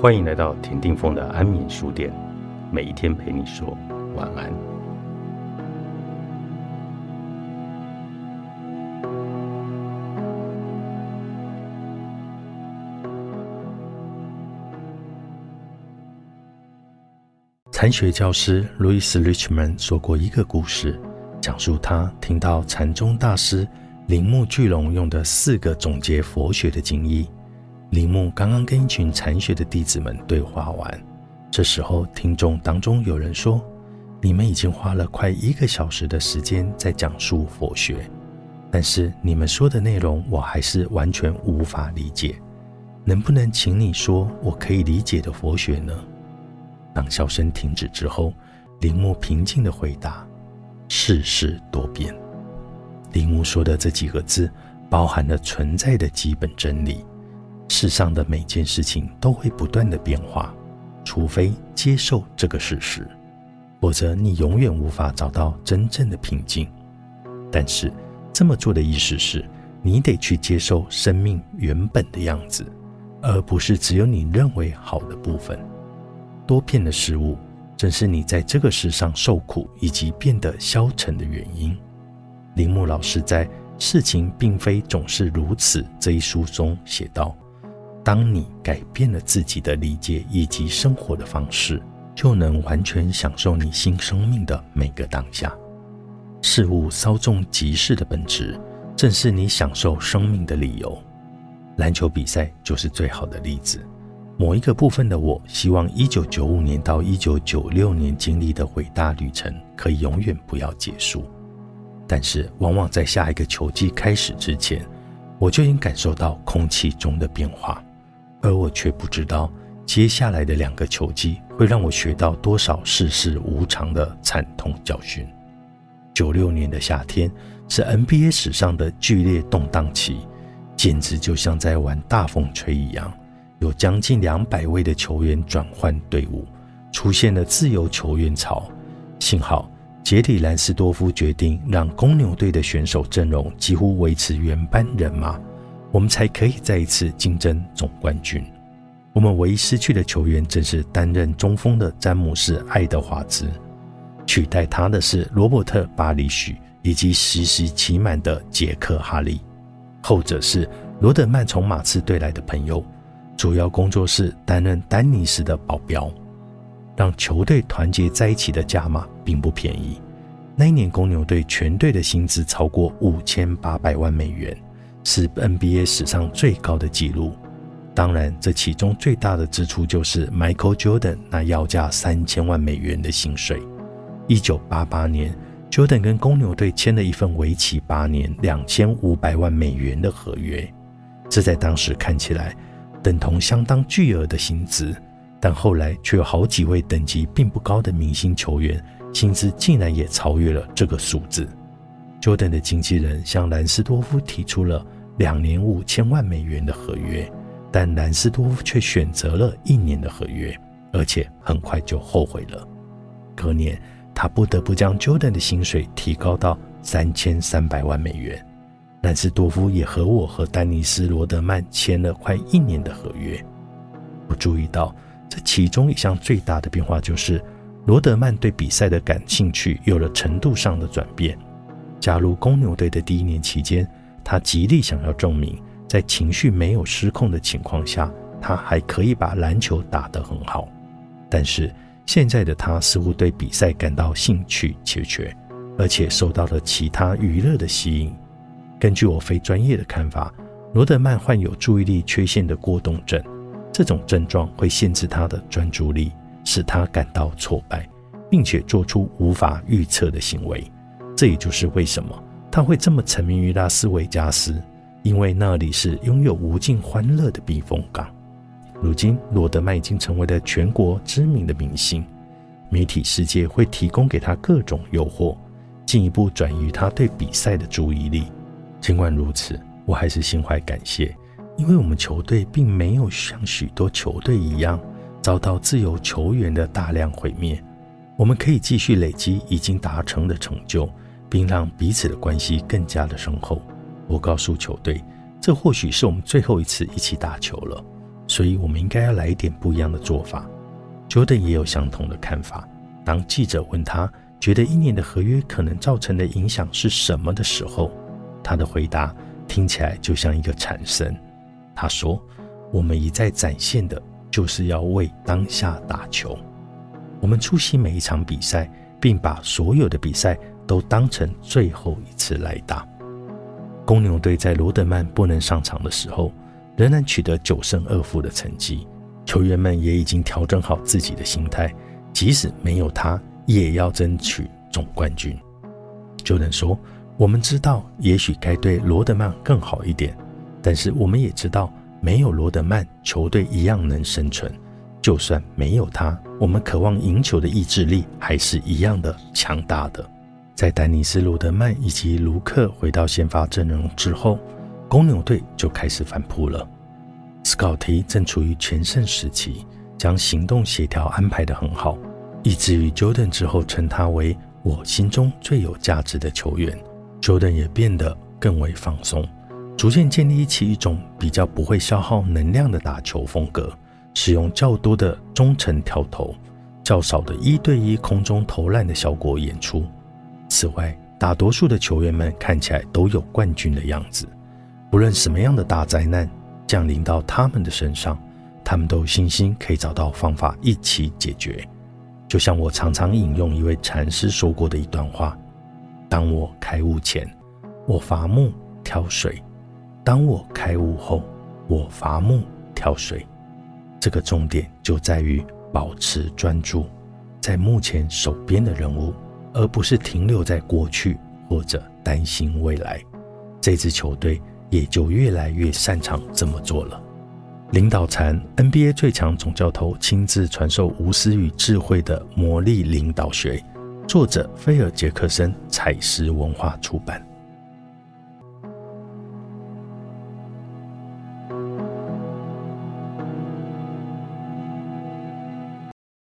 欢迎来到田定峰的安眠书店，每一天陪你说晚安。禅学教师 Louis Richman 说过一个故事，讲述他听到禅宗大师铃木巨龙用的四个总结佛学的经义。铃木刚刚跟一群禅学的弟子们对话完，这时候听众当中有人说：“你们已经花了快一个小时的时间在讲述佛学，但是你们说的内容我还是完全无法理解。能不能请你说我可以理解的佛学呢？”当笑声停止之后，铃木平静地回答：“世事多变。”铃木说的这几个字，包含了存在的基本真理。世上的每件事情都会不断的变化，除非接受这个事实，否则你永远无法找到真正的平静。但是这么做的意思是，你得去接受生命原本的样子，而不是只有你认为好的部分。多变的事物，正是你在这个世上受苦以及变得消沉的原因。铃木老师在《事情并非总是如此》这一书中写道。当你改变了自己的理解以及生活的方式，就能完全享受你新生命的每个当下。事物稍纵即逝的本质，正是你享受生命的理由。篮球比赛就是最好的例子。某一个部分的我，希望1995年到1996年经历的伟大旅程可以永远不要结束。但是，往往在下一个球季开始之前，我就已经感受到空气中的变化。而我却不知道，接下来的两个球季会让我学到多少世事无常的惨痛教训。九六年的夏天是 NBA 史上的剧烈动荡期，简直就像在玩大风吹一样。有将近两百位的球员转换队伍，出现了自由球员潮。幸好杰里兰斯多夫决定让公牛队的选手阵容几乎维持原班人马。我们才可以再一次竞争总冠军。我们唯一失去的球员正是担任中锋的詹姆斯·爱德华兹，取代他的是罗伯特·巴里许以及实时期满的杰克·哈利。后者是罗德曼从马刺队来的朋友，主要工作是担任丹尼斯的保镖。让球队团结在一起的价码并不便宜。那一年公牛队全队的薪资超过五千八百万美元。是 NBA 史上最高的纪录。当然，这其中最大的支出就是 Michael Jordan 那要价三千万美元的薪水。一九八八年，Jordan 跟公牛队签了一份为期八年、两千五百万美元的合约。这在当时看起来等同相当巨额的薪资，但后来却有好几位等级并不高的明星球员薪资竟然也超越了这个数字。Jordan 的经纪人向兰斯多夫提出了两年五千万美元的合约，但兰斯多夫却选择了一年的合约，而且很快就后悔了。隔年，他不得不将 Jordan 的薪水提高到三千三百万美元。兰斯多夫也和我和丹尼斯·罗德曼签了快一年的合约。我注意到，这其中一项最大的变化就是，罗德曼对比赛的感兴趣有了程度上的转变。加入公牛队的第一年期间，他极力想要证明，在情绪没有失控的情况下，他还可以把篮球打得很好。但是现在的他似乎对比赛感到兴趣缺缺，而且受到了其他娱乐的吸引。根据我非专业的看法，罗德曼患有注意力缺陷的过动症，这种症状会限制他的专注力，使他感到挫败，并且做出无法预测的行为。这也就是为什么他会这么沉迷于拉斯维加斯，因为那里是拥有无尽欢乐的避风港。如今，罗德曼已经成为了全国知名的明星，媒体世界会提供给他各种诱惑，进一步转移他对比赛的注意力。尽管如此，我还是心怀感谢，因为我们球队并没有像许多球队一样遭到自由球员的大量毁灭。我们可以继续累积已经达成的成就。并让彼此的关系更加的深厚。我告诉球队，这或许是我们最后一次一起打球了。所以我们应该要来一点不一样的做法。球队也有相同的看法。当记者问他觉得一年的合约可能造成的影响是什么的时候，他的回答听起来就像一个产生。他说：“我们一再展现的就是要为当下打球。我们出席每一场比赛，并把所有的比赛都当成最后一次来打。”公牛队在罗德曼不能上场的时候，仍然取得九胜二负的成绩。球员们也已经调整好自己的心态，即使没有他，也要争取总冠军。就能说，我们知道，也许该对罗德曼更好一点，但是我们也知道，没有罗德曼，球队一样能生存。就算没有他，我们渴望赢球的意志力还是一样的强大的。在丹尼斯·罗德曼以及卢克回到先发阵容之后，公牛队就开始反扑了。斯考提正处于全盛时期，将行动协调安排得很好，以至于 Jordan 之后称他为我心中最有价值的球员。Jordan 也变得更为放松，逐渐建立起一种比较不会消耗能量的打球风格，使用较多的中程跳投，较少的一对一空中投篮的效果演出。此外，大多数的球员们看起来都有冠军的样子。不论什么样的大灾难降临到他们的身上，他们都有信心可以找到方法一起解决。就像我常常引用一位禅师说过的一段话：“当我开悟前，我伐木挑水；当我开悟后，我伐木挑水。”这个重点就在于保持专注，在目前手边的任务。而不是停留在过去或者担心未来，这支球队也就越来越擅长这么做了。领导禅 NBA 最强总教头亲自传授无私与智慧的魔力领导学，作者菲尔杰克森，彩石文化出版。